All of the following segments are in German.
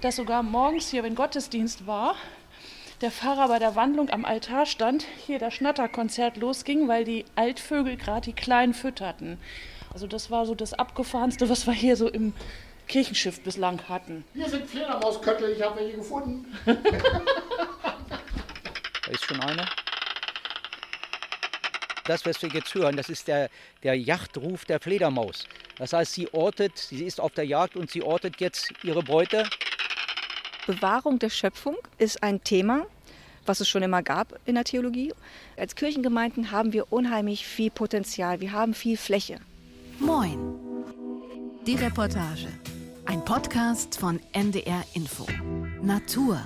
dass sogar morgens hier, wenn Gottesdienst war, der Pfarrer bei der Wandlung am Altar stand, hier das Schnatterkonzert losging, weil die Altvögel gerade die Kleinen fütterten. Also das war so das Abgefahrenste, was wir hier so im Kirchenschiff bislang hatten. Hier sind Fledermausköttel, ich habe welche gefunden. da ist schon einer. Das, was wir jetzt hören, das ist der, der Jagdruf der Fledermaus. Das heißt, sie ortet, sie ist auf der Jagd und sie ortet jetzt ihre Beute. Bewahrung der Schöpfung ist ein Thema, was es schon immer gab in der Theologie. Als Kirchengemeinden haben wir unheimlich viel Potenzial, wir haben viel Fläche. Moin. Die Reportage. Ein Podcast von NDR Info. Natur.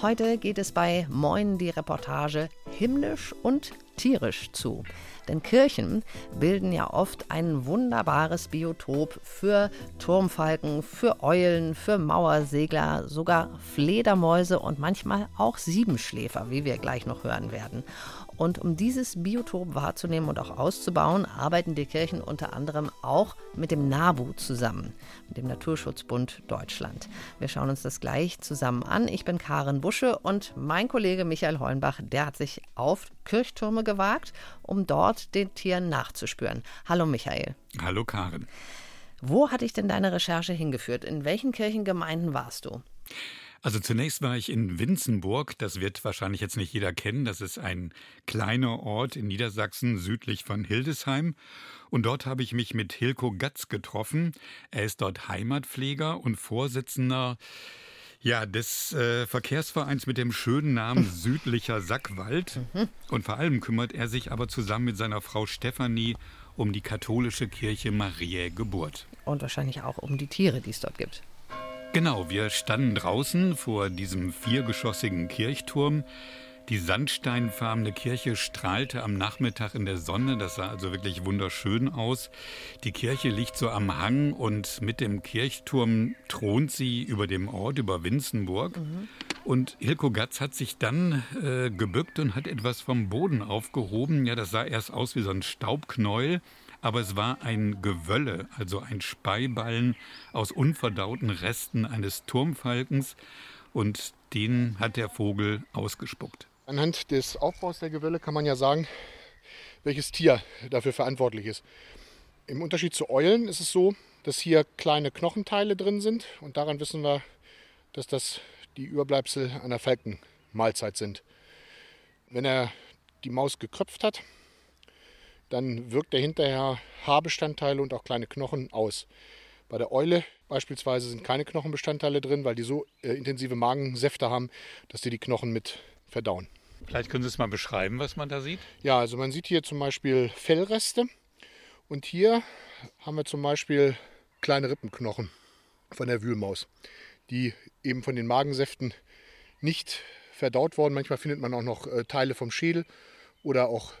Heute geht es bei Moin die Reportage himmlisch und tierisch zu. Denn Kirchen bilden ja oft ein wunderbares Biotop für Turmfalken, für Eulen, für Mauersegler, sogar Fledermäuse und manchmal auch Siebenschläfer, wie wir gleich noch hören werden. Und um dieses Biotop wahrzunehmen und auch auszubauen, arbeiten die Kirchen unter anderem auch mit dem NABU zusammen, mit dem Naturschutzbund Deutschland. Wir schauen uns das gleich zusammen an. Ich bin Karin Busche und mein Kollege Michael Hollenbach, der hat sich auf Kirchtürme gewagt, um dort den Tieren nachzuspüren. Hallo Michael. Hallo Karin. Wo hat dich denn deine Recherche hingeführt? In welchen Kirchengemeinden warst du? Also zunächst war ich in Winzenburg, das wird wahrscheinlich jetzt nicht jeder kennen, das ist ein kleiner Ort in Niedersachsen südlich von Hildesheim und dort habe ich mich mit Hilko Gatz getroffen. Er ist dort Heimatpfleger und Vorsitzender ja, des äh, Verkehrsvereins mit dem schönen Namen Südlicher Sackwald. Mhm. Und vor allem kümmert er sich aber zusammen mit seiner Frau Stefanie um die katholische Kirche Mariä Geburt. Und wahrscheinlich auch um die Tiere, die es dort gibt. Genau, wir standen draußen vor diesem viergeschossigen Kirchturm. Die sandsteinfarbene Kirche strahlte am Nachmittag in der Sonne, das sah also wirklich wunderschön aus. Die Kirche liegt so am Hang und mit dem Kirchturm thront sie über dem Ort, über Winzenburg. Mhm. Und Hilko Gatz hat sich dann äh, gebückt und hat etwas vom Boden aufgehoben. Ja, das sah erst aus wie so ein Staubknäuel aber es war ein Gewölle, also ein Speiballen aus unverdauten Resten eines Turmfalkens und den hat der Vogel ausgespuckt. Anhand des Aufbaus der Gewölle kann man ja sagen, welches Tier dafür verantwortlich ist. Im Unterschied zu Eulen ist es so, dass hier kleine Knochenteile drin sind und daran wissen wir, dass das die Überbleibsel einer Falkenmahlzeit sind. Wenn er die Maus geköpft hat, dann wirkt er hinterher Haarbestandteile und auch kleine Knochen aus. Bei der Eule beispielsweise sind keine Knochenbestandteile drin, weil die so äh, intensive Magensäfte haben, dass die die Knochen mit verdauen. Vielleicht können Sie es mal beschreiben, was man da sieht? Ja, also man sieht hier zum Beispiel Fellreste und hier haben wir zum Beispiel kleine Rippenknochen von der Wühlmaus, die eben von den Magensäften nicht verdaut worden. Manchmal findet man auch noch äh, Teile vom Schädel oder auch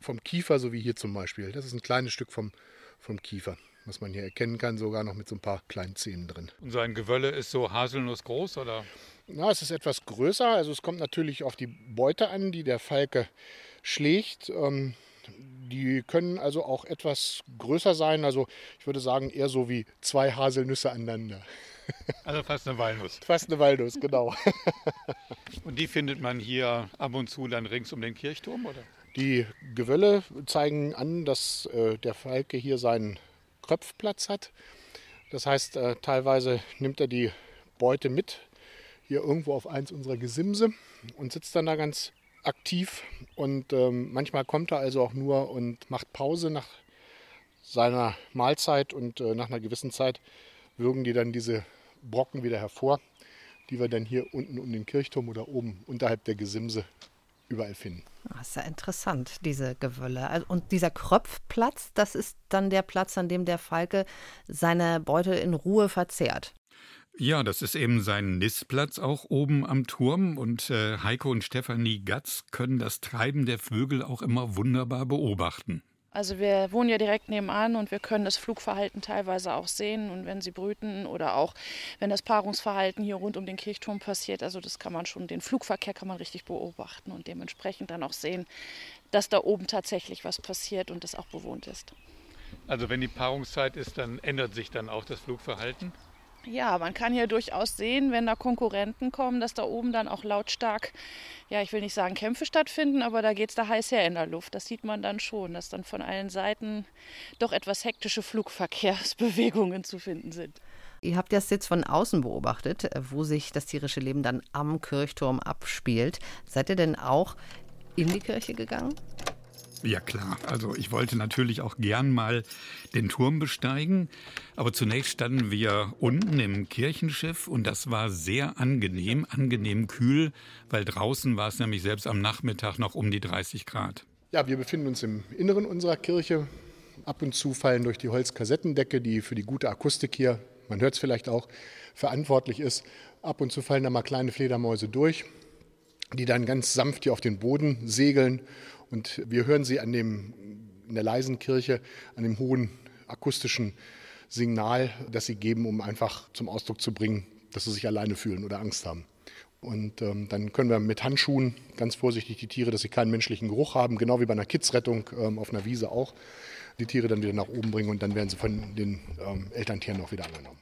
vom Kiefer, so wie hier zum Beispiel. Das ist ein kleines Stück vom, vom Kiefer, was man hier erkennen kann, sogar noch mit so ein paar kleinen Zähnen drin. Und so ein Gewölle ist so haselnussgroß oder? Na, es ist etwas größer. Also es kommt natürlich auf die Beute an, die der Falke schlägt. Ähm, die können also auch etwas größer sein. Also ich würde sagen eher so wie zwei Haselnüsse aneinander. Also fast eine Walnuss. Fast eine Walnuss, genau. Und die findet man hier ab und zu dann rings um den Kirchturm, oder? Die Gewölle zeigen an, dass äh, der Falke hier seinen Kröpfplatz hat. Das heißt, äh, teilweise nimmt er die Beute mit, hier irgendwo auf eins unserer Gesimse und sitzt dann da ganz aktiv. Und ähm, manchmal kommt er also auch nur und macht Pause nach seiner Mahlzeit und äh, nach einer gewissen Zeit würgen die dann diese Brocken wieder hervor, die wir dann hier unten um den Kirchturm oder oben unterhalb der Gesimse überall finden. Das ah, ist ja interessant, diese Gewölle. Also, und dieser Kröpfplatz, das ist dann der Platz, an dem der Falke seine Beute in Ruhe verzehrt. Ja, das ist eben sein Nistplatz auch oben am Turm und äh, Heiko und Stefanie Gatz können das Treiben der Vögel auch immer wunderbar beobachten. Also wir wohnen ja direkt nebenan und wir können das Flugverhalten teilweise auch sehen und wenn sie brüten oder auch wenn das Paarungsverhalten hier rund um den Kirchturm passiert, also das kann man schon, den Flugverkehr kann man richtig beobachten und dementsprechend dann auch sehen, dass da oben tatsächlich was passiert und das auch bewohnt ist. Also wenn die Paarungszeit ist, dann ändert sich dann auch das Flugverhalten? Ja, man kann hier durchaus sehen, wenn da Konkurrenten kommen, dass da oben dann auch lautstark, ja, ich will nicht sagen Kämpfe stattfinden, aber da geht es da heiß her in der Luft. Das sieht man dann schon, dass dann von allen Seiten doch etwas hektische Flugverkehrsbewegungen zu finden sind. Ihr habt das jetzt von außen beobachtet, wo sich das tierische Leben dann am Kirchturm abspielt. Seid ihr denn auch in die Kirche gegangen? Ja klar, also ich wollte natürlich auch gern mal den Turm besteigen, aber zunächst standen wir unten im Kirchenschiff und das war sehr angenehm, angenehm kühl, weil draußen war es nämlich selbst am Nachmittag noch um die 30 Grad. Ja, wir befinden uns im Inneren unserer Kirche. Ab und zu fallen durch die Holzkassettendecke, die für die gute Akustik hier, man hört es vielleicht auch, verantwortlich ist. Ab und zu fallen da mal kleine Fledermäuse durch, die dann ganz sanft hier auf den Boden segeln und wir hören sie an dem, in der leisen Kirche, an dem hohen akustischen Signal, das sie geben, um einfach zum Ausdruck zu bringen, dass sie sich alleine fühlen oder Angst haben. Und ähm, dann können wir mit Handschuhen ganz vorsichtig die Tiere, dass sie keinen menschlichen Geruch haben, genau wie bei einer Kidsrettung ähm, auf einer Wiese auch, die Tiere dann wieder nach oben bringen und dann werden sie von den ähm, Elterntieren auch wieder angenommen.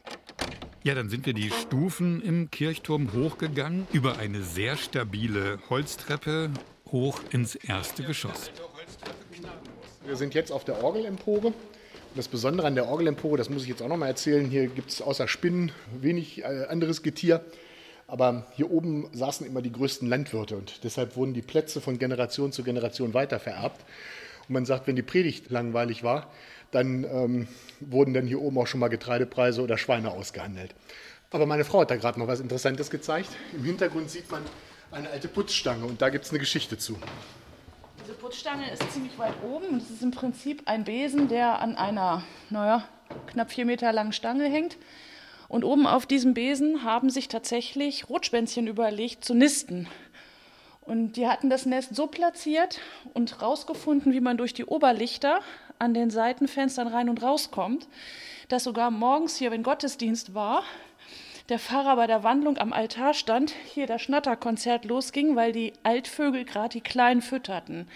Ja, dann sind wir die Stufen im Kirchturm hochgegangen über eine sehr stabile Holztreppe hoch ins erste Geschoss. Wir sind jetzt auf der Orgelempore. Das Besondere an der Orgelempore, das muss ich jetzt auch noch mal erzählen, hier gibt es außer Spinnen wenig äh, anderes Getier. Aber hier oben saßen immer die größten Landwirte und deshalb wurden die Plätze von Generation zu Generation weitervererbt. Und man sagt, wenn die Predigt langweilig war, dann ähm, wurden dann hier oben auch schon mal Getreidepreise oder Schweine ausgehandelt. Aber meine Frau hat da gerade noch was Interessantes gezeigt. Im Hintergrund sieht man eine alte Putzstange und da gibt es eine Geschichte zu. Diese Putzstange ist ziemlich weit oben und es ist im Prinzip ein Besen, der an einer, naja, knapp vier Meter langen Stange hängt. Und oben auf diesem Besen haben sich tatsächlich Rotschwänzchen überlegt zu nisten. Und die hatten das Nest so platziert und rausgefunden, wie man durch die Oberlichter an den Seitenfenstern rein und rauskommt, dass sogar morgens hier, wenn Gottesdienst war, der Pfarrer bei der Wandlung am Altar stand, hier das Schnatterkonzert losging, weil die Altvögel gerade die Kleinen fütterten.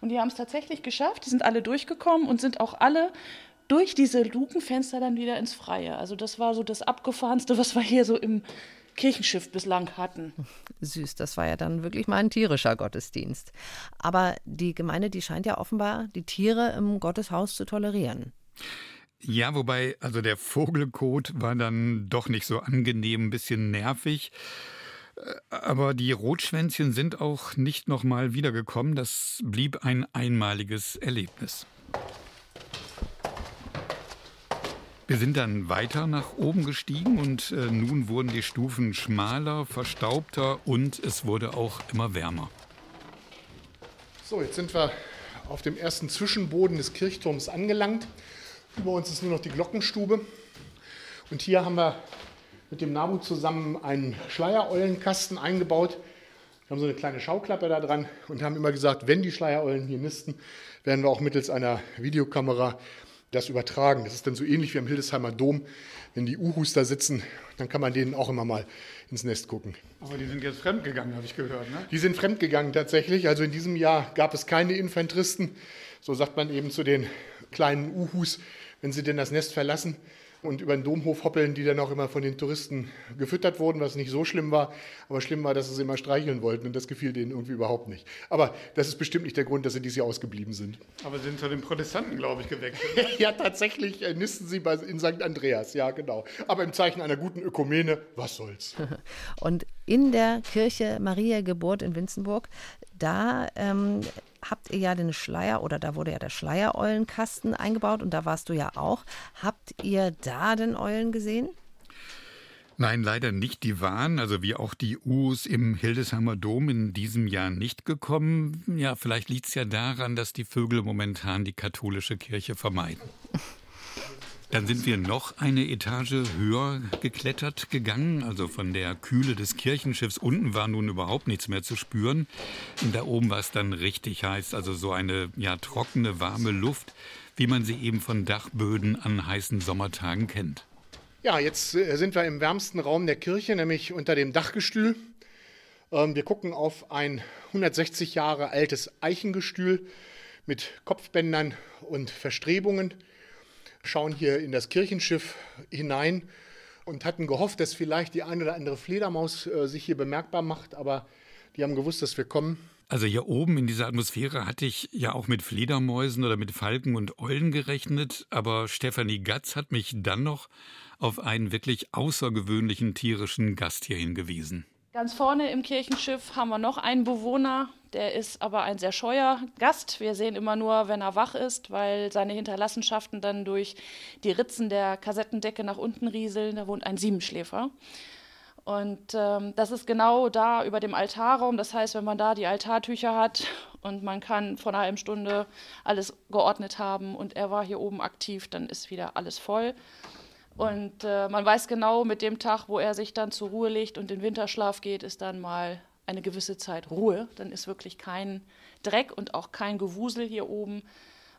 Und die haben es tatsächlich geschafft, die sind alle durchgekommen und sind auch alle durch diese Lukenfenster dann wieder ins Freie. Also das war so das Abgefahrenste, was wir hier so im Kirchenschiff bislang hatten. Süß, das war ja dann wirklich mal ein tierischer Gottesdienst. Aber die Gemeinde, die scheint ja offenbar die Tiere im Gotteshaus zu tolerieren. Ja, wobei, also der Vogelkot war dann doch nicht so angenehm, ein bisschen nervig. Äh, aber die Rotschwänzchen sind auch nicht nochmal wiedergekommen. Das blieb ein einmaliges Erlebnis. Wir sind dann weiter nach oben gestiegen und äh, nun wurden die Stufen schmaler, verstaubter und es wurde auch immer wärmer. So, jetzt sind wir auf dem ersten Zwischenboden des Kirchturms angelangt. Über uns ist nur noch die Glockenstube. Und hier haben wir mit dem Nabu zusammen einen Schleiereulenkasten eingebaut. Wir haben so eine kleine Schauklappe da dran und haben immer gesagt, wenn die Schleiereulen hier nisten, werden wir auch mittels einer Videokamera das übertragen. Das ist dann so ähnlich wie am Hildesheimer Dom. Wenn die Uhus da sitzen, dann kann man denen auch immer mal ins Nest gucken. Aber die sind jetzt fremdgegangen, habe ich gehört. Ne? Die sind fremdgegangen tatsächlich. Also in diesem Jahr gab es keine Infanteristen. So sagt man eben zu den kleinen Uhus, wenn sie denn das Nest verlassen und über den Domhof hoppeln, die dann auch immer von den Touristen gefüttert wurden, was nicht so schlimm war. Aber schlimm war, dass sie sie immer streicheln wollten und das gefiel denen irgendwie überhaupt nicht. Aber das ist bestimmt nicht der Grund, dass sie dieses Jahr ausgeblieben sind. Aber sie sind zu den Protestanten, glaube ich, gewechselt. ja, tatsächlich äh, nisten sie bei, in St. Andreas, ja, genau. Aber im Zeichen einer guten Ökumene, was soll's. und in der Kirche Maria Geburt in Winzenburg, da ähm, habt ihr ja den Schleier oder da wurde ja der Schleiereulenkasten eingebaut und da warst du ja auch. Habt ihr da den Eulen gesehen? Nein, leider nicht. Die waren, also wie auch die U's im Hildesheimer Dom in diesem Jahr nicht gekommen. Ja, vielleicht liegt es ja daran, dass die Vögel momentan die katholische Kirche vermeiden. Dann sind wir noch eine Etage höher geklettert gegangen, also von der Kühle des Kirchenschiffs unten war nun überhaupt nichts mehr zu spüren. Und da oben war es dann richtig heiß, also so eine ja trockene, warme Luft, wie man sie eben von Dachböden an heißen Sommertagen kennt. Ja, jetzt äh, sind wir im wärmsten Raum der Kirche, nämlich unter dem Dachgestühl. Ähm, wir gucken auf ein 160 Jahre altes Eichengestühl mit Kopfbändern und Verstrebungen schauen hier in das Kirchenschiff hinein und hatten gehofft, dass vielleicht die eine oder andere Fledermaus äh, sich hier bemerkbar macht, aber die haben gewusst, dass wir kommen. Also hier oben in dieser Atmosphäre hatte ich ja auch mit Fledermäusen oder mit Falken und Eulen gerechnet, aber Stefanie Gatz hat mich dann noch auf einen wirklich außergewöhnlichen tierischen Gast hier hingewiesen. Ganz vorne im Kirchenschiff haben wir noch einen Bewohner, der ist aber ein sehr scheuer Gast. Wir sehen immer nur, wenn er wach ist, weil seine Hinterlassenschaften dann durch die Ritzen der Kassettendecke nach unten rieseln. Da wohnt ein Siebenschläfer. Und ähm, das ist genau da über dem Altarraum. Das heißt, wenn man da die Altartücher hat und man kann vor einer halben Stunde alles geordnet haben und er war hier oben aktiv, dann ist wieder alles voll. Und äh, man weiß genau, mit dem Tag, wo er sich dann zur Ruhe legt und in Winterschlaf geht, ist dann mal eine gewisse Zeit Ruhe. Dann ist wirklich kein Dreck und auch kein Gewusel hier oben.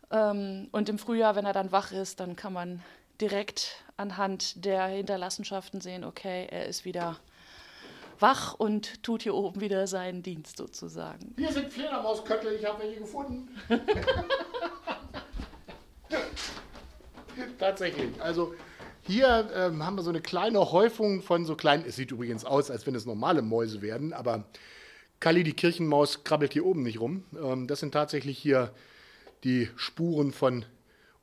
Ähm, und im Frühjahr, wenn er dann wach ist, dann kann man direkt anhand der Hinterlassenschaften sehen, okay, er ist wieder wach und tut hier oben wieder seinen Dienst sozusagen. Hier sind Fledermausköttel, ich habe welche gefunden. Tatsächlich. Also hier ähm, haben wir so eine kleine Häufung von so kleinen, es sieht übrigens aus, als wenn es normale Mäuse werden, aber Kali, die Kirchenmaus, krabbelt hier oben nicht rum. Ähm, das sind tatsächlich hier die Spuren von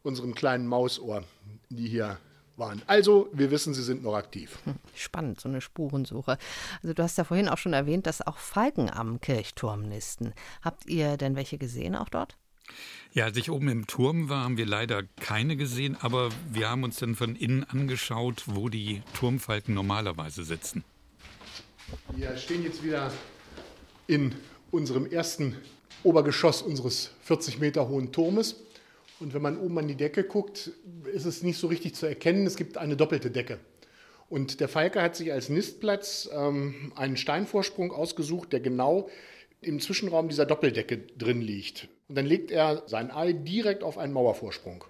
unserem kleinen Mausohr, die hier waren. Also, wir wissen, sie sind noch aktiv. Hm, spannend, so eine Spurensuche. Also, du hast ja vorhin auch schon erwähnt, dass auch Falken am Kirchturm nisten. Habt ihr denn welche gesehen auch dort? Ja, als ich oben im Turm war, haben wir leider keine gesehen, aber wir haben uns dann von innen angeschaut, wo die Turmfalken normalerweise sitzen. Wir stehen jetzt wieder in unserem ersten Obergeschoss unseres 40 Meter hohen Turmes. Und wenn man oben an die Decke guckt, ist es nicht so richtig zu erkennen. Es gibt eine doppelte Decke. Und der Falke hat sich als Nistplatz ähm, einen Steinvorsprung ausgesucht, der genau im Zwischenraum dieser Doppeldecke drin liegt. Und dann legt er sein Ei direkt auf einen Mauervorsprung.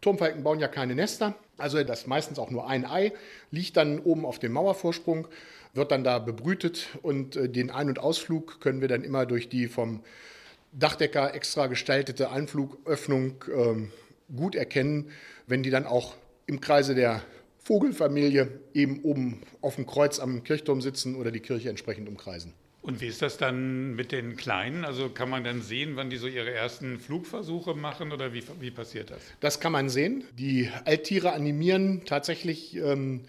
Turmfalken bauen ja keine Nester, also das meistens auch nur ein Ei, liegt dann oben auf dem Mauervorsprung, wird dann da bebrütet und äh, den Ein- und Ausflug können wir dann immer durch die vom Dachdecker extra gestaltete Einflugöffnung ähm, gut erkennen, wenn die dann auch im Kreise der Vogelfamilie eben oben auf dem Kreuz am Kirchturm sitzen oder die Kirche entsprechend umkreisen. Und wie ist das dann mit den Kleinen? Also kann man dann sehen, wann die so ihre ersten Flugversuche machen oder wie, wie passiert das? Das kann man sehen. Die Alttiere animieren tatsächlich ähm,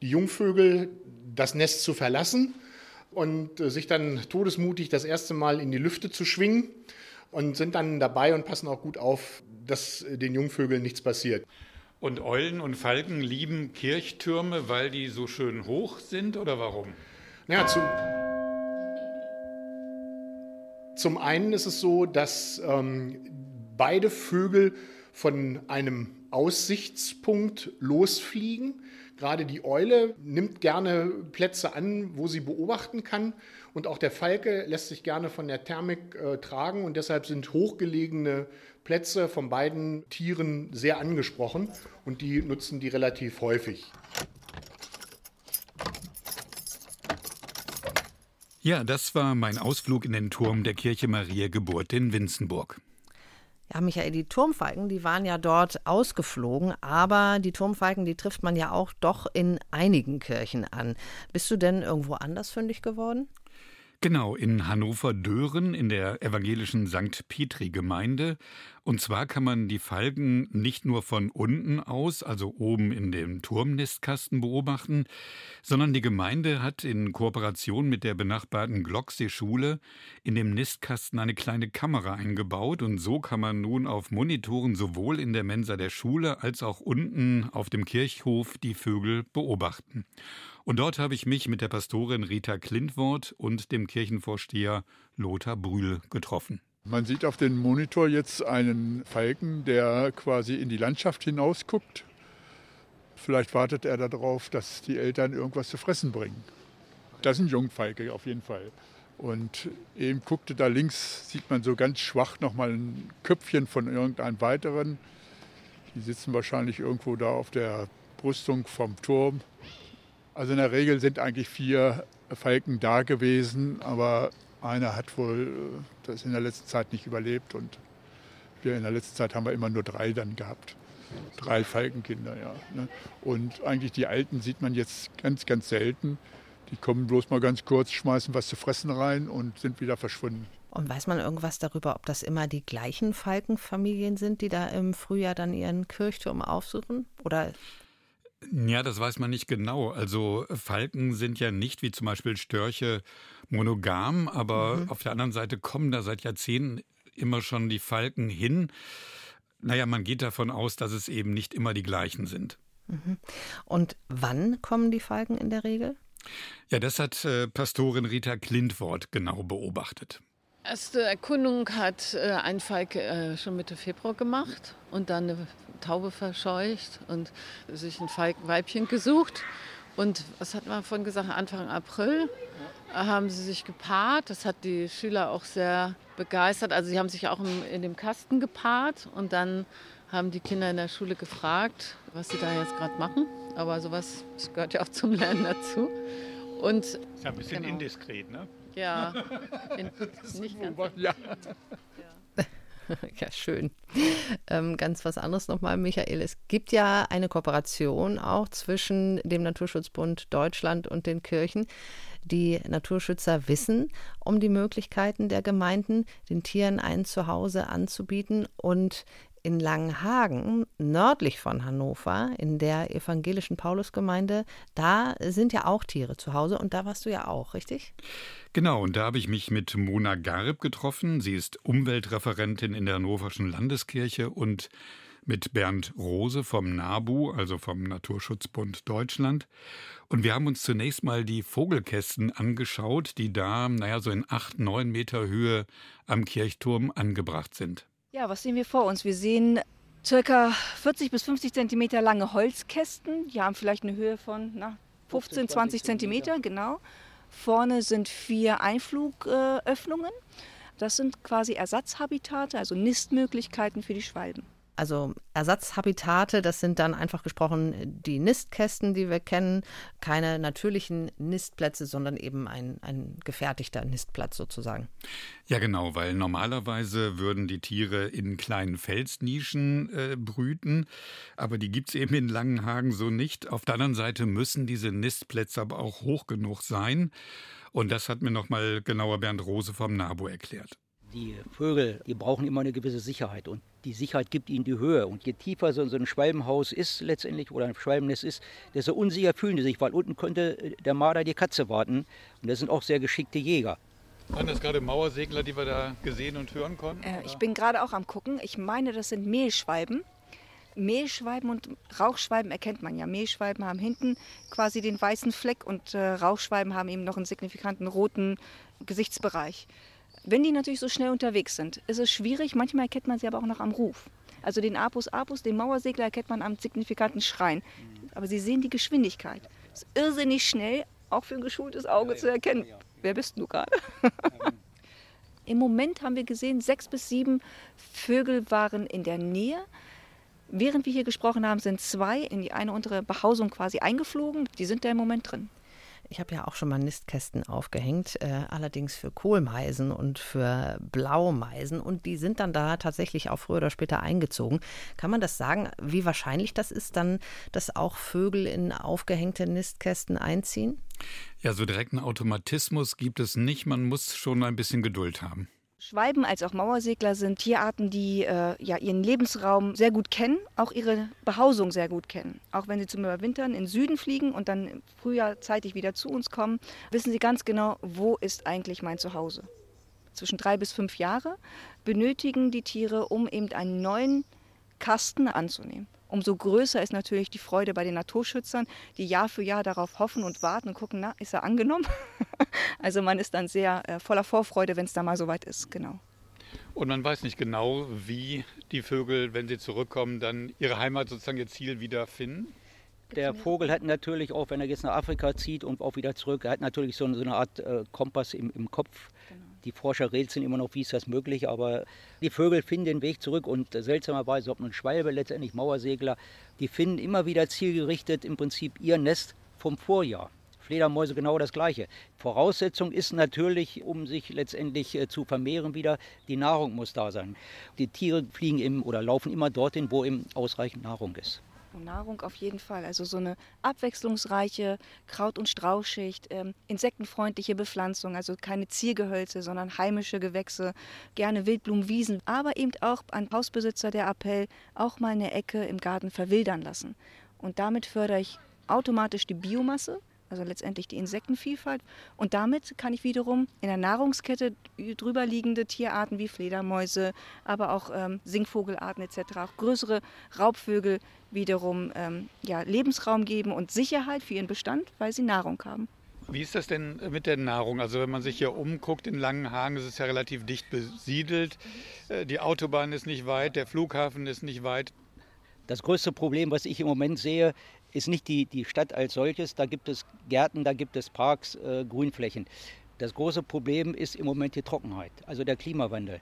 die Jungvögel, das Nest zu verlassen und äh, sich dann todesmutig das erste Mal in die Lüfte zu schwingen und sind dann dabei und passen auch gut auf, dass äh, den Jungvögeln nichts passiert. Und Eulen und Falken lieben Kirchtürme, weil die so schön hoch sind oder warum? Naja, zum, zum einen ist es so, dass ähm, beide Vögel von einem Aussichtspunkt losfliegen. Gerade die Eule nimmt gerne Plätze an, wo sie beobachten kann. Und auch der Falke lässt sich gerne von der Thermik äh, tragen. Und deshalb sind hochgelegene Plätze von beiden Tieren sehr angesprochen. Und die nutzen die relativ häufig. Ja, das war mein Ausflug in den Turm der Kirche Maria Geburt in Winzenburg. Ja, Michael, die Turmfalken, die waren ja dort ausgeflogen, aber die Turmfalken, die trifft man ja auch doch in einigen Kirchen an. Bist du denn irgendwo anders fündig geworden? Genau, in Hannover-Dören in der evangelischen St. Petri-Gemeinde. Und zwar kann man die Falken nicht nur von unten aus, also oben in dem Turmnistkasten beobachten, sondern die Gemeinde hat in Kooperation mit der benachbarten Glocksee-Schule in dem Nistkasten eine kleine Kamera eingebaut und so kann man nun auf Monitoren sowohl in der Mensa der Schule als auch unten auf dem Kirchhof die Vögel beobachten. Und dort habe ich mich mit der Pastorin Rita Klintwort und dem Kirchenvorsteher Lothar Brühl getroffen. Man sieht auf dem Monitor jetzt einen Falken, der quasi in die Landschaft hinausguckt. Vielleicht wartet er darauf, dass die Eltern irgendwas zu fressen bringen. Das ist ein Jungfalke auf jeden Fall. Und eben guckte da links, sieht man so ganz schwach nochmal ein Köpfchen von irgendeinem weiteren. Die sitzen wahrscheinlich irgendwo da auf der Brüstung vom Turm also in der Regel sind eigentlich vier Falken da gewesen, aber einer hat wohl das in der letzten Zeit nicht überlebt und wir in der letzten Zeit haben wir immer nur drei dann gehabt. Drei Falkenkinder, ja. Ne? Und eigentlich die Alten sieht man jetzt ganz, ganz selten. Die kommen bloß mal ganz kurz, schmeißen was zu fressen rein und sind wieder verschwunden. Und weiß man irgendwas darüber, ob das immer die gleichen Falkenfamilien sind, die da im Frühjahr dann ihren Kirchturm aufsuchen? Oder ja, das weiß man nicht genau. Also Falken sind ja nicht wie zum Beispiel Störche monogam, aber mhm. auf der anderen Seite kommen da seit Jahrzehnten immer schon die Falken hin. Naja, man geht davon aus, dass es eben nicht immer die gleichen sind. Mhm. Und wann kommen die Falken in der Regel? Ja, das hat äh, Pastorin Rita Klintwort genau beobachtet. Erste Erkundung hat äh, ein Falk äh, schon Mitte Februar gemacht und dann eine Taube verscheucht und sich ein Falkenweibchen gesucht. Und was hat man vorhin gesagt? Anfang April haben sie sich gepaart. Das hat die Schüler auch sehr begeistert. Also sie haben sich auch in dem Kasten gepaart und dann haben die Kinder in der Schule gefragt, was sie da jetzt gerade machen. Aber sowas gehört ja auch zum Lernen dazu. Und, ist ja ein bisschen genau. indiskret, ne? Ja, in, nicht ganz. Ja. Ja, schön. Ähm, ganz was anderes nochmal, Michael. Es gibt ja eine Kooperation auch zwischen dem Naturschutzbund Deutschland und den Kirchen. Die Naturschützer wissen um die Möglichkeiten der Gemeinden, den Tieren ein Zuhause anzubieten und in Langenhagen, nördlich von Hannover, in der evangelischen Paulusgemeinde, da sind ja auch Tiere zu Hause und da warst du ja auch, richtig? Genau, und da habe ich mich mit Mona Garb getroffen. Sie ist Umweltreferentin in der Hannoverschen Landeskirche und mit Bernd Rose vom NABU, also vom Naturschutzbund Deutschland. Und wir haben uns zunächst mal die Vogelkästen angeschaut, die da, naja, so in acht, neun Meter Höhe am Kirchturm angebracht sind. Ja, was sehen wir vor uns? Wir sehen circa 40 bis 50 Zentimeter lange Holzkästen. Die haben vielleicht eine Höhe von na, 15, 20 Zentimeter, genau. Vorne sind vier Einflugöffnungen. Das sind quasi Ersatzhabitate, also Nistmöglichkeiten für die Schwalben. Also Ersatzhabitate, das sind dann einfach gesprochen die Nistkästen, die wir kennen. Keine natürlichen Nistplätze, sondern eben ein, ein gefertigter Nistplatz sozusagen. Ja, genau, weil normalerweise würden die Tiere in kleinen Felsnischen äh, brüten, aber die gibt es eben in Langenhagen so nicht. Auf der anderen Seite müssen diese Nistplätze aber auch hoch genug sein. Und das hat mir nochmal genauer Bernd Rose vom NABU erklärt. Die Vögel, die brauchen immer eine gewisse Sicherheit und die Sicherheit gibt ihnen die Höhe. Und je tiefer so ein Schwalbenhaus ist letztendlich oder ein Schwalbennest ist, desto unsicher fühlen die sich, weil unten könnte der Marder die Katze warten. Und das sind auch sehr geschickte Jäger. Waren das gerade Mauersegler, die wir da gesehen und hören konnten? Äh, ich bin gerade auch am gucken. Ich meine, das sind Mehlschwalben. Mehlschwalben und Rauchschwalben erkennt man ja. Mehlschwalben haben hinten quasi den weißen Fleck und äh, Rauchschwalben haben eben noch einen signifikanten roten Gesichtsbereich. Wenn die natürlich so schnell unterwegs sind, ist es schwierig. Manchmal erkennt man sie aber auch noch am Ruf. Also den Apus Apus, den Mauersegler, erkennt man am signifikanten Schreien. Aber Sie sehen die Geschwindigkeit. Es ist irrsinnig schnell, auch für ein geschultes Auge ja, ja. zu erkennen. Ja, Wer bist du gerade? Im Moment haben wir gesehen, sechs bis sieben Vögel waren in der Nähe. Während wir hier gesprochen haben, sind zwei in die eine untere Behausung quasi eingeflogen. Die sind da im Moment drin. Ich habe ja auch schon mal Nistkästen aufgehängt, äh, allerdings für Kohlmeisen und für Blaumeisen. Und die sind dann da tatsächlich auch früher oder später eingezogen. Kann man das sagen, wie wahrscheinlich das ist dann, dass auch Vögel in aufgehängte Nistkästen einziehen? Ja, so direkten Automatismus gibt es nicht. Man muss schon ein bisschen Geduld haben. Schwalben als auch Mauersegler sind Tierarten, die äh, ja, ihren Lebensraum sehr gut kennen, auch ihre Behausung sehr gut kennen. Auch wenn sie zum Überwintern in Süden fliegen und dann im wieder zu uns kommen, wissen sie ganz genau, wo ist eigentlich mein Zuhause. Zwischen drei bis fünf Jahre benötigen die Tiere, um eben einen neuen Kasten anzunehmen. Umso größer ist natürlich die Freude bei den Naturschützern, die Jahr für Jahr darauf hoffen und warten und gucken, na, ist er angenommen? also man ist dann sehr äh, voller Vorfreude, wenn es da mal soweit ist, genau. Und man weiß nicht genau, wie die Vögel, wenn sie zurückkommen, dann ihre Heimat sozusagen ihr Ziel wiederfinden. Der Vogel hat natürlich auch, wenn er jetzt nach Afrika zieht und auch wieder zurück, er hat natürlich so eine, so eine Art äh, Kompass im, im Kopf. Genau. Die Forscher rätseln immer noch, wie ist das möglich, aber die Vögel finden den Weg zurück und seltsamerweise, ob nun Schwalbe, letztendlich Mauersegler, die finden immer wieder zielgerichtet im Prinzip ihr Nest vom Vorjahr. Fledermäuse genau das Gleiche. Voraussetzung ist natürlich, um sich letztendlich äh, zu vermehren wieder, die Nahrung muss da sein. Die Tiere fliegen im oder laufen immer dorthin, wo eben ausreichend Nahrung ist. Nahrung auf jeden Fall. Also so eine abwechslungsreiche Kraut- und Strauchschicht, ähm, insektenfreundliche Bepflanzung, also keine Ziergehölze, sondern heimische Gewächse, gerne Wildblumenwiesen, aber eben auch an Hausbesitzer der Appell, auch mal eine Ecke im Garten verwildern lassen. Und damit fördere ich automatisch die Biomasse, also letztendlich die Insektenvielfalt. Und damit kann ich wiederum in der Nahrungskette drüber liegende Tierarten wie Fledermäuse, aber auch ähm, Singvogelarten etc., auch größere Raubvögel wiederum ähm, ja, Lebensraum geben und Sicherheit für ihren Bestand, weil sie Nahrung haben. Wie ist das denn mit der Nahrung? Also wenn man sich hier umguckt in Langenhagen, ist es ja relativ dicht besiedelt. Äh, die Autobahn ist nicht weit, der Flughafen ist nicht weit. Das größte Problem, was ich im Moment sehe, ist nicht die, die Stadt als solches. Da gibt es Gärten, da gibt es Parks, äh, Grünflächen. Das große Problem ist im Moment die Trockenheit, also der Klimawandel.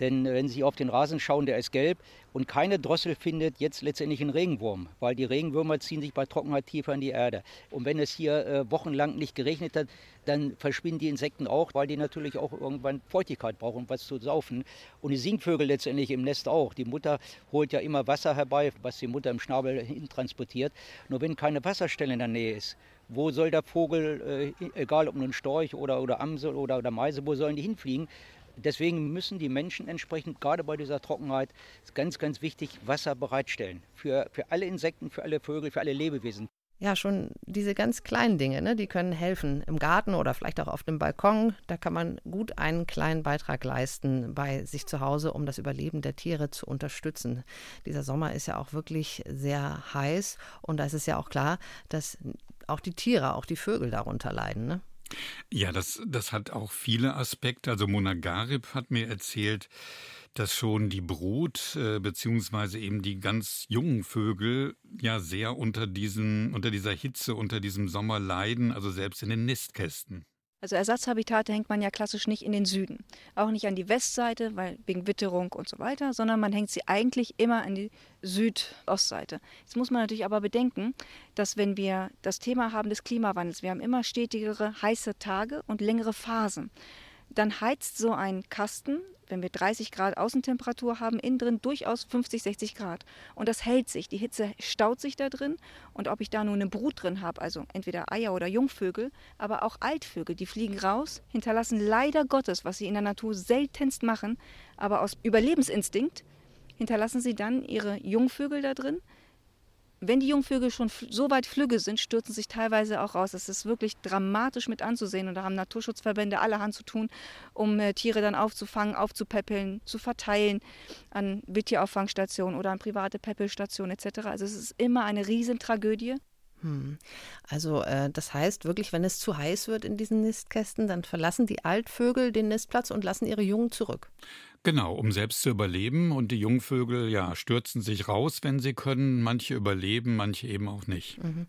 Denn äh, wenn Sie auf den Rasen schauen, der ist gelb und keine Drossel findet jetzt letztendlich einen Regenwurm, weil die Regenwürmer ziehen sich bei Trockenheit tiefer in die Erde. Und wenn es hier äh, wochenlang nicht geregnet hat, dann verschwinden die Insekten auch, weil die natürlich auch irgendwann Feuchtigkeit brauchen, um was zu saufen. Und die Singvögel letztendlich im Nest auch. Die Mutter holt ja immer Wasser herbei, was die Mutter im Schnabel hintransportiert. Nur wenn keine Wasserstelle in der Nähe ist, wo soll der Vogel, äh, egal ob nun Storch oder, oder Amsel oder, oder Meise, wo sollen die hinfliegen? Deswegen müssen die Menschen entsprechend, gerade bei dieser Trockenheit, ganz, ganz wichtig, Wasser bereitstellen. Für, für alle Insekten, für alle Vögel, für alle Lebewesen. Ja, schon diese ganz kleinen Dinge, ne, die können helfen. Im Garten oder vielleicht auch auf dem Balkon, da kann man gut einen kleinen Beitrag leisten bei sich zu Hause, um das Überleben der Tiere zu unterstützen. Dieser Sommer ist ja auch wirklich sehr heiß und da ist es ja auch klar, dass auch die Tiere, auch die Vögel darunter leiden. Ne? Ja, das, das hat auch viele Aspekte. Also Mona Garib hat mir erzählt, dass schon die Brut äh, beziehungsweise eben die ganz jungen Vögel ja sehr unter diesen unter dieser Hitze unter diesem Sommer leiden, also selbst in den Nistkästen. Also Ersatzhabitate hängt man ja klassisch nicht in den Süden. Auch nicht an die Westseite, weil wegen Witterung und so weiter, sondern man hängt sie eigentlich immer an die Südostseite. Jetzt muss man natürlich aber bedenken, dass wenn wir das Thema haben des Klimawandels, wir haben immer stetigere heiße Tage und längere Phasen dann heizt so ein Kasten, wenn wir 30 Grad Außentemperatur haben, innen drin durchaus 50, 60 Grad. Und das hält sich. Die Hitze staut sich da drin. Und ob ich da nur eine Brut drin habe, also entweder Eier oder Jungvögel, aber auch Altvögel, die fliegen raus, hinterlassen leider Gottes, was sie in der Natur seltenst machen, aber aus Überlebensinstinkt hinterlassen sie dann ihre Jungvögel da drin wenn die Jungvögel schon so weit flügge sind, stürzen sich teilweise auch raus. Das ist wirklich dramatisch mit anzusehen und da haben Naturschutzverbände allerhand zu tun, um äh, Tiere dann aufzufangen, aufzupäppeln, zu verteilen an Wildtierauffangstationen oder an private Päppelstationen etc. Also es ist immer eine Riesentragödie. Hm. Also äh, das heißt wirklich, wenn es zu heiß wird in diesen Nistkästen, dann verlassen die Altvögel den Nistplatz und lassen ihre Jungen zurück. Genau, um selbst zu überleben. Und die Jungvögel, ja, stürzen sich raus, wenn sie können. Manche überleben, manche eben auch nicht. Mhm.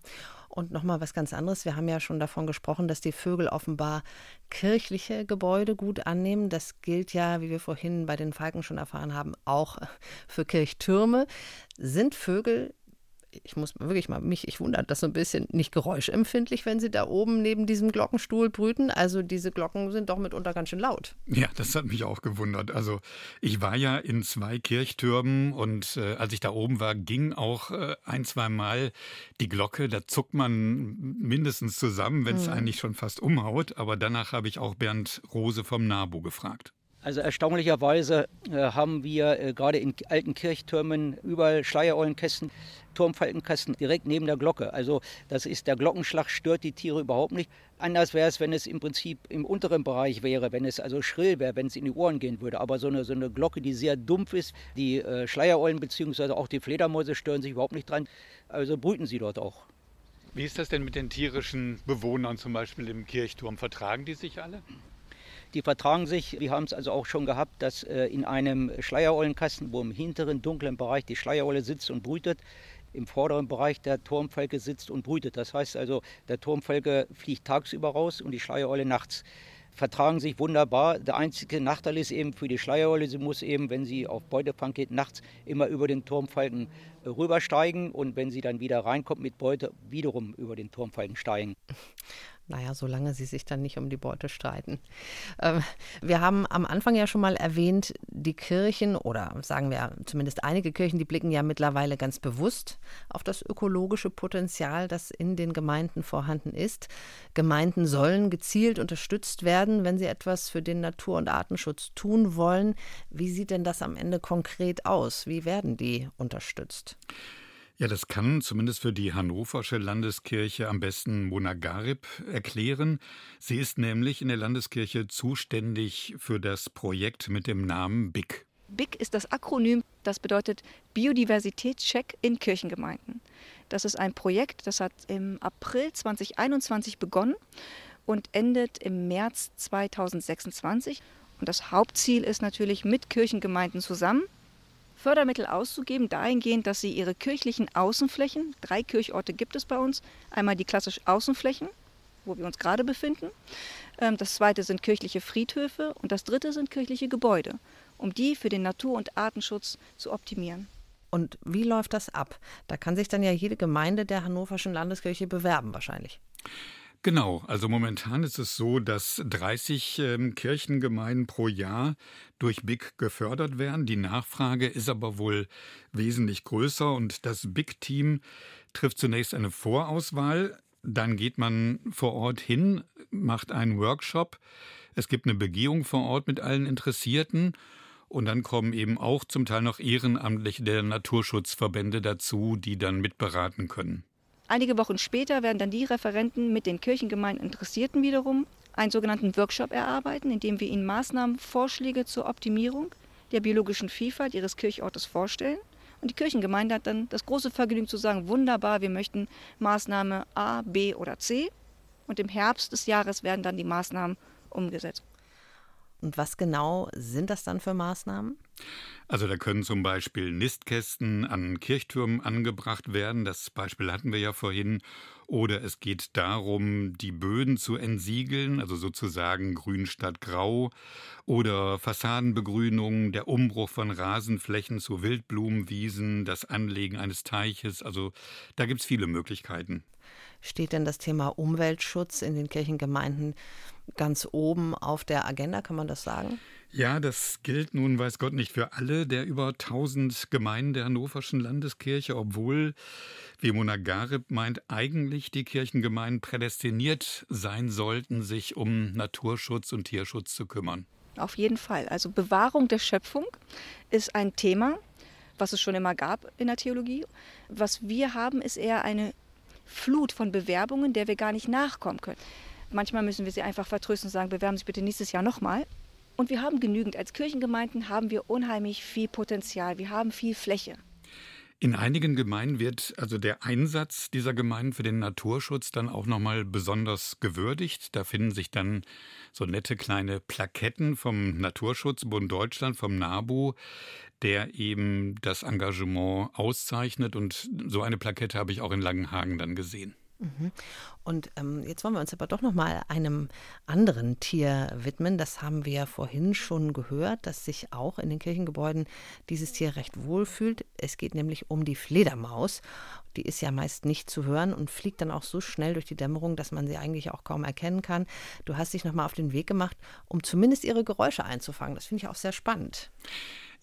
Und nochmal was ganz anderes. Wir haben ja schon davon gesprochen, dass die Vögel offenbar kirchliche Gebäude gut annehmen. Das gilt ja, wie wir vorhin bei den Falken schon erfahren haben, auch für Kirchtürme. Sind Vögel ich muss wirklich mal mich, ich wundere das so ein bisschen, nicht geräuschempfindlich, wenn sie da oben neben diesem Glockenstuhl brüten. Also diese Glocken sind doch mitunter ganz schön laut. Ja, das hat mich auch gewundert. Also ich war ja in zwei Kirchtürmen und äh, als ich da oben war, ging auch äh, ein, zwei Mal die Glocke. Da zuckt man mindestens zusammen, wenn es mhm. eigentlich schon fast umhaut. Aber danach habe ich auch Bernd Rose vom NABU gefragt. Also erstaunlicherweise äh, haben wir äh, gerade in alten Kirchtürmen überall Schleiereulenkästen, Turmfalkenkästen direkt neben der Glocke. Also das ist der Glockenschlag stört die Tiere überhaupt nicht. Anders wäre es, wenn es im Prinzip im unteren Bereich wäre, wenn es also schrill wäre, wenn es in die Ohren gehen würde. Aber so eine, so eine Glocke, die sehr dumpf ist, die äh, Schleiereulen bzw. auch die Fledermäuse stören sich überhaupt nicht dran. Also brüten sie dort auch. Wie ist das denn mit den tierischen Bewohnern zum Beispiel im Kirchturm? Vertragen die sich alle? Die vertragen sich. Wir haben es also auch schon gehabt, dass äh, in einem Schleiereulenkasten, wo im hinteren dunklen Bereich die Schleiereule sitzt und brütet, im vorderen Bereich der Turmfalke sitzt und brütet. Das heißt also, der Turmfalke fliegt tagsüber raus und die Schleiereule nachts vertragen sich wunderbar. Der einzige Nachteil ist eben für die Schleiereule, sie muss eben, wenn sie auf Beutefang geht, nachts immer über den Turmfalken rübersteigen und wenn sie dann wieder reinkommt mit Beute, wiederum über den Turmfalken steigen. Naja, solange sie sich dann nicht um die Beute streiten. Ähm, wir haben am Anfang ja schon mal erwähnt, die Kirchen oder sagen wir zumindest einige Kirchen, die blicken ja mittlerweile ganz bewusst auf das ökologische Potenzial, das in den Gemeinden vorhanden ist. Gemeinden sollen gezielt unterstützt werden, wenn sie etwas für den Natur- und Artenschutz tun wollen. Wie sieht denn das am Ende konkret aus? Wie werden die unterstützt? Ja, das kann zumindest für die Hannoversche Landeskirche am besten Mona Garib erklären. Sie ist nämlich in der Landeskirche zuständig für das Projekt mit dem Namen BIC. BIC ist das Akronym, das bedeutet Biodiversitätscheck in Kirchengemeinden. Das ist ein Projekt, das hat im April 2021 begonnen und endet im März 2026. Und das Hauptziel ist natürlich mit Kirchengemeinden zusammen Fördermittel auszugeben, dahingehend, dass sie ihre kirchlichen Außenflächen, drei Kirchorte gibt es bei uns, einmal die klassisch Außenflächen, wo wir uns gerade befinden, ähm, das zweite sind kirchliche Friedhöfe und das dritte sind kirchliche Gebäude, um die für den Natur- und Artenschutz zu optimieren. Und wie läuft das ab? Da kann sich dann ja jede Gemeinde der Hannoverschen Landeskirche bewerben wahrscheinlich. Genau, also momentan ist es so, dass 30 ähm, Kirchengemeinden pro Jahr durch BIC gefördert werden. Die Nachfrage ist aber wohl wesentlich größer und das BIC-Team trifft zunächst eine Vorauswahl. Dann geht man vor Ort hin, macht einen Workshop. Es gibt eine Begehung vor Ort mit allen Interessierten. Und dann kommen eben auch zum Teil noch Ehrenamtliche der Naturschutzverbände dazu, die dann mitberaten können. Einige Wochen später werden dann die Referenten mit den Kirchengemeinden Interessierten wiederum einen sogenannten Workshop erarbeiten, in dem wir ihnen Maßnahmen, Vorschläge zur Optimierung der biologischen Vielfalt ihres Kirchortes vorstellen. Und die Kirchengemeinde hat dann das große Vergnügen zu sagen, wunderbar, wir möchten Maßnahme A, B oder C. Und im Herbst des Jahres werden dann die Maßnahmen umgesetzt. Und was genau sind das dann für Maßnahmen? Also da können zum Beispiel Nistkästen an Kirchtürmen angebracht werden. Das Beispiel hatten wir ja vorhin. Oder es geht darum, die Böden zu entsiegeln, also sozusagen grün statt grau. Oder Fassadenbegrünung, der Umbruch von Rasenflächen zu Wildblumenwiesen, das Anlegen eines Teiches. Also da gibt es viele Möglichkeiten. Steht denn das Thema Umweltschutz in den Kirchengemeinden ganz oben auf der Agenda, kann man das sagen? Ja, das gilt nun, weiß Gott, nicht für alle der über 1000 Gemeinden der Hannoverschen Landeskirche, obwohl, wie Mona Garib meint, eigentlich die Kirchengemeinden prädestiniert sein sollten, sich um Naturschutz und Tierschutz zu kümmern. Auf jeden Fall. Also Bewahrung der Schöpfung ist ein Thema, was es schon immer gab in der Theologie. Was wir haben, ist eher eine Flut von Bewerbungen, der wir gar nicht nachkommen können. Manchmal müssen wir sie einfach vertrösten und sagen, bewerben Sie bitte nächstes Jahr nochmal. Und wir haben genügend. Als Kirchengemeinden haben wir unheimlich viel Potenzial. Wir haben viel Fläche. In einigen Gemeinden wird also der Einsatz dieser Gemeinden für den Naturschutz dann auch nochmal besonders gewürdigt. Da finden sich dann so nette kleine Plaketten vom Naturschutzbund Deutschland, vom NABU, der eben das Engagement auszeichnet. Und so eine Plakette habe ich auch in Langenhagen dann gesehen. Mhm. Und ähm, jetzt wollen wir uns aber doch noch mal einem anderen Tier widmen. Das haben wir ja vorhin schon gehört, dass sich auch in den Kirchengebäuden dieses Tier recht wohl fühlt. Es geht nämlich um die Fledermaus. Die ist ja meist nicht zu hören und fliegt dann auch so schnell durch die Dämmerung, dass man sie eigentlich auch kaum erkennen kann. Du hast dich noch mal auf den Weg gemacht, um zumindest ihre Geräusche einzufangen. Das finde ich auch sehr spannend.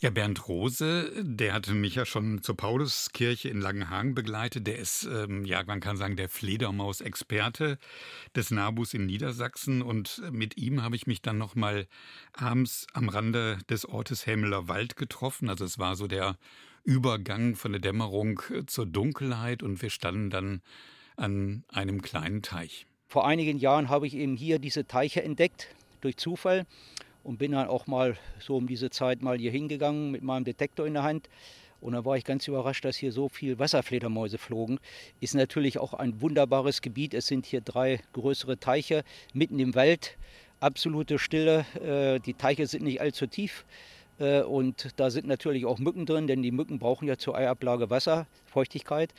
Ja, Bernd Rose, der hatte mich ja schon zur Pauluskirche in Langenhagen begleitet. Der ist, ähm, ja, man kann sagen, der Fledermaus-Experte des NABUs in Niedersachsen. Und mit ihm habe ich mich dann nochmal abends am Rande des Ortes Hämeler Wald getroffen. Also es war so der Übergang von der Dämmerung zur Dunkelheit und wir standen dann an einem kleinen Teich. Vor einigen Jahren habe ich eben hier diese Teiche entdeckt, durch Zufall und bin dann auch mal so um diese Zeit mal hier hingegangen mit meinem Detektor in der Hand. Und da war ich ganz überrascht, dass hier so viel Wasserfledermäuse flogen. Ist natürlich auch ein wunderbares Gebiet. Es sind hier drei größere Teiche mitten im Wald. Absolute Stille. Äh, die Teiche sind nicht allzu tief. Äh, und da sind natürlich auch Mücken drin, denn die Mücken brauchen ja zur Eiablage Wasser, Feuchtigkeit.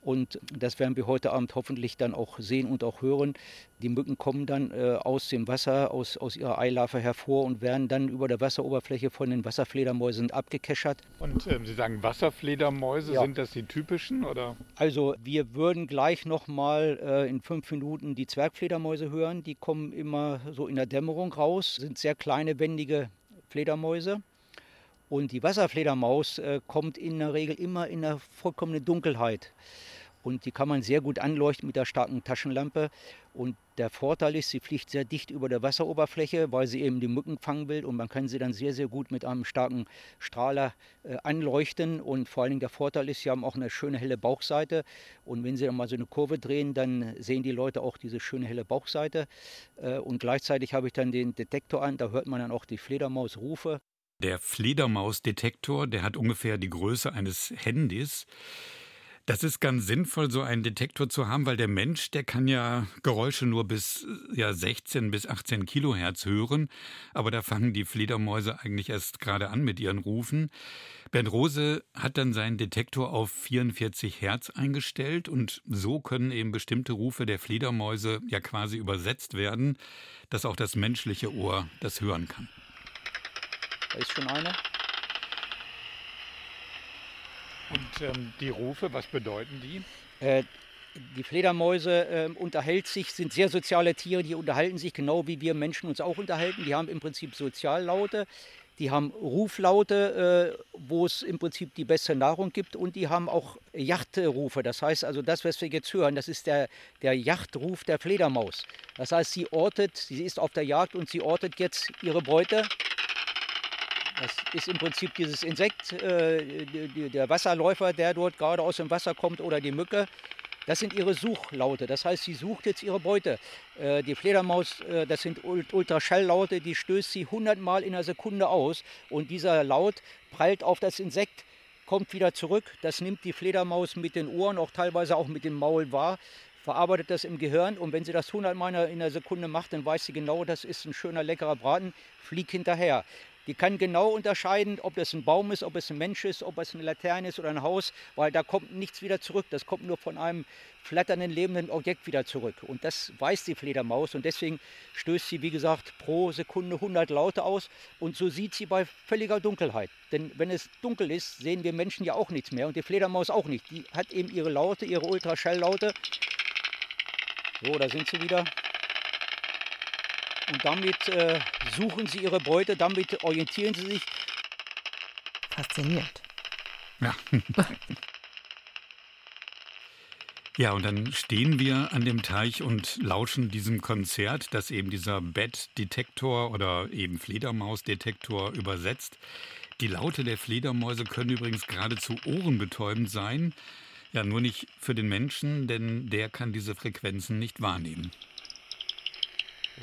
Und das werden wir heute Abend hoffentlich dann auch sehen und auch hören. Die Mücken kommen dann äh, aus dem Wasser, aus, aus ihrer Eilarve hervor und werden dann über der Wasseroberfläche von den Wasserfledermäusen abgekeschert. Und äh, Sie sagen Wasserfledermäuse, ja. sind das die typischen? Oder? Also wir würden gleich nochmal äh, in fünf Minuten die Zwergfledermäuse hören. Die kommen immer so in der Dämmerung raus, sind sehr kleine, wendige Fledermäuse. Und die Wasserfledermaus äh, kommt in der Regel immer in der vollkommenen Dunkelheit. Und die kann man sehr gut anleuchten mit der starken Taschenlampe. Und der Vorteil ist, sie fliegt sehr dicht über der Wasseroberfläche, weil sie eben die Mücken fangen will. Und man kann sie dann sehr, sehr gut mit einem starken Strahler äh, anleuchten. Und vor allen Dingen der Vorteil ist, sie haben auch eine schöne helle Bauchseite. Und wenn sie dann mal so eine Kurve drehen, dann sehen die Leute auch diese schöne helle Bauchseite. Äh, und gleichzeitig habe ich dann den Detektor an, da hört man dann auch die Fledermausrufe. Der Fledermausdetektor, der hat ungefähr die Größe eines Handys. Das ist ganz sinnvoll, so einen Detektor zu haben, weil der Mensch, der kann ja Geräusche nur bis ja, 16 bis 18 Kilohertz hören. Aber da fangen die Fledermäuse eigentlich erst gerade an mit ihren Rufen. Bernd Rose hat dann seinen Detektor auf 44 Hertz eingestellt und so können eben bestimmte Rufe der Fledermäuse ja quasi übersetzt werden, dass auch das menschliche Ohr das hören kann. Da ist schon eine. Und ähm, die Rufe, was bedeuten die? Äh, die Fledermäuse äh, unterhält sich, sind sehr soziale Tiere, die unterhalten sich genau wie wir Menschen uns auch unterhalten. Die haben im Prinzip Soziallaute, die haben Ruflaute, äh, wo es im Prinzip die beste Nahrung gibt und die haben auch Yachtrufe. Das heißt also, das, was wir jetzt hören, das ist der, der Yachtruf der Fledermaus. Das heißt, sie ortet, sie ist auf der Jagd und sie ortet jetzt ihre Beute das ist im Prinzip dieses Insekt, äh, der Wasserläufer, der dort gerade aus dem Wasser kommt oder die Mücke. Das sind ihre Suchlaute. Das heißt, sie sucht jetzt ihre Beute. Äh, die Fledermaus, äh, das sind Ultraschalllaute, die stößt sie 100 Mal in einer Sekunde aus. Und dieser Laut prallt auf das Insekt, kommt wieder zurück. Das nimmt die Fledermaus mit den Ohren, auch teilweise auch mit dem Maul wahr verarbeitet das im Gehirn und wenn sie das 100 Mal in einer Sekunde macht, dann weiß sie genau, das ist ein schöner, leckerer Braten, fliegt hinterher. Die kann genau unterscheiden, ob das ein Baum ist, ob es ein Mensch ist, ob es eine Laterne ist oder ein Haus, weil da kommt nichts wieder zurück. Das kommt nur von einem flatternden, lebenden Objekt wieder zurück. Und das weiß die Fledermaus und deswegen stößt sie, wie gesagt, pro Sekunde 100 Laute aus und so sieht sie bei völliger Dunkelheit. Denn wenn es dunkel ist, sehen wir Menschen ja auch nichts mehr und die Fledermaus auch nicht. Die hat eben ihre Laute, ihre Ultraschalllaute. So, da sind sie wieder. Und damit äh, suchen sie ihre Beute, damit orientieren sie sich. Fasziniert. Ja. Ja, und dann stehen wir an dem Teich und lauschen diesem Konzert, das eben dieser Bat-Detektor oder eben Fledermaus-Detektor übersetzt. Die Laute der Fledermäuse können übrigens geradezu ohrenbetäubend sein. Ja, nur nicht für den Menschen, denn der kann diese Frequenzen nicht wahrnehmen.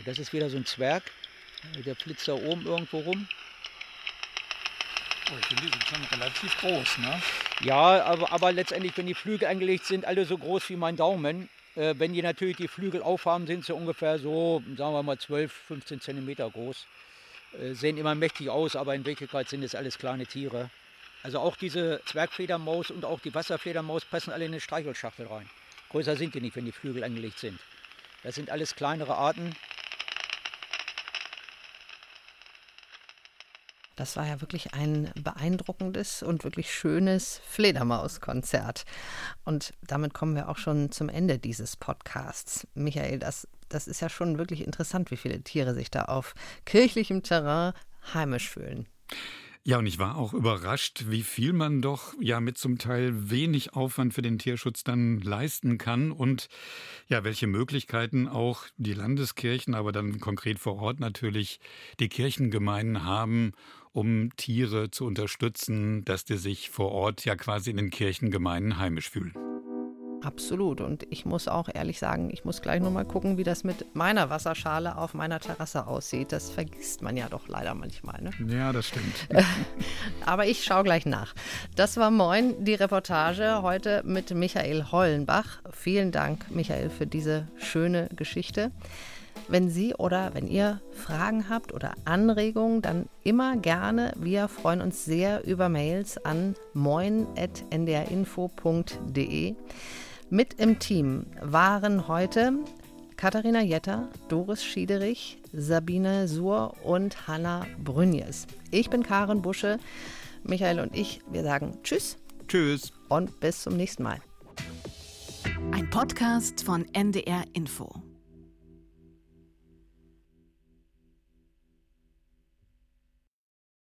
Das ist wieder so ein Zwerg. Der flitzt da oben irgendwo rum. Oh, ich finde, die sind schon relativ groß, ne? Ja, aber, aber letztendlich, wenn die Flügel angelegt sind, alle so groß wie mein Daumen. Äh, wenn die natürlich die Flügel aufhaben, sind sie ungefähr so, sagen wir mal, 12, 15 Zentimeter groß. Äh, sehen immer mächtig aus, aber in Wirklichkeit sind es alles kleine Tiere. Also auch diese Zwergfledermaus und auch die Wasserfledermaus passen alle in eine Streichelschachtel rein. Größer sind die nicht, wenn die Flügel angelegt sind. Das sind alles kleinere Arten, Das war ja wirklich ein beeindruckendes und wirklich schönes Fledermauskonzert. Und damit kommen wir auch schon zum Ende dieses Podcasts. Michael, das, das ist ja schon wirklich interessant, wie viele Tiere sich da auf kirchlichem Terrain heimisch fühlen. Ja, und ich war auch überrascht, wie viel man doch ja mit zum Teil wenig Aufwand für den Tierschutz dann leisten kann und ja, welche Möglichkeiten auch die Landeskirchen, aber dann konkret vor Ort natürlich die Kirchengemeinden haben, um Tiere zu unterstützen, dass die sich vor Ort ja quasi in den Kirchengemeinden heimisch fühlen. Absolut. Und ich muss auch ehrlich sagen, ich muss gleich nochmal gucken, wie das mit meiner Wasserschale auf meiner Terrasse aussieht. Das vergisst man ja doch leider manchmal. Ne? Ja, das stimmt. Aber ich schaue gleich nach. Das war Moin, die Reportage heute mit Michael Hollenbach. Vielen Dank, Michael, für diese schöne Geschichte. Wenn Sie oder wenn ihr Fragen habt oder Anregungen, dann immer gerne. Wir freuen uns sehr über Mails an moin.ndrinfo.de. Mit im Team waren heute Katharina Jetter, Doris Schiederich, Sabine Suhr und Hanna Brünjes. Ich bin Karen Busche. Michael und ich, wir sagen Tschüss. Tschüss. Und bis zum nächsten Mal. Ein Podcast von NDR Info.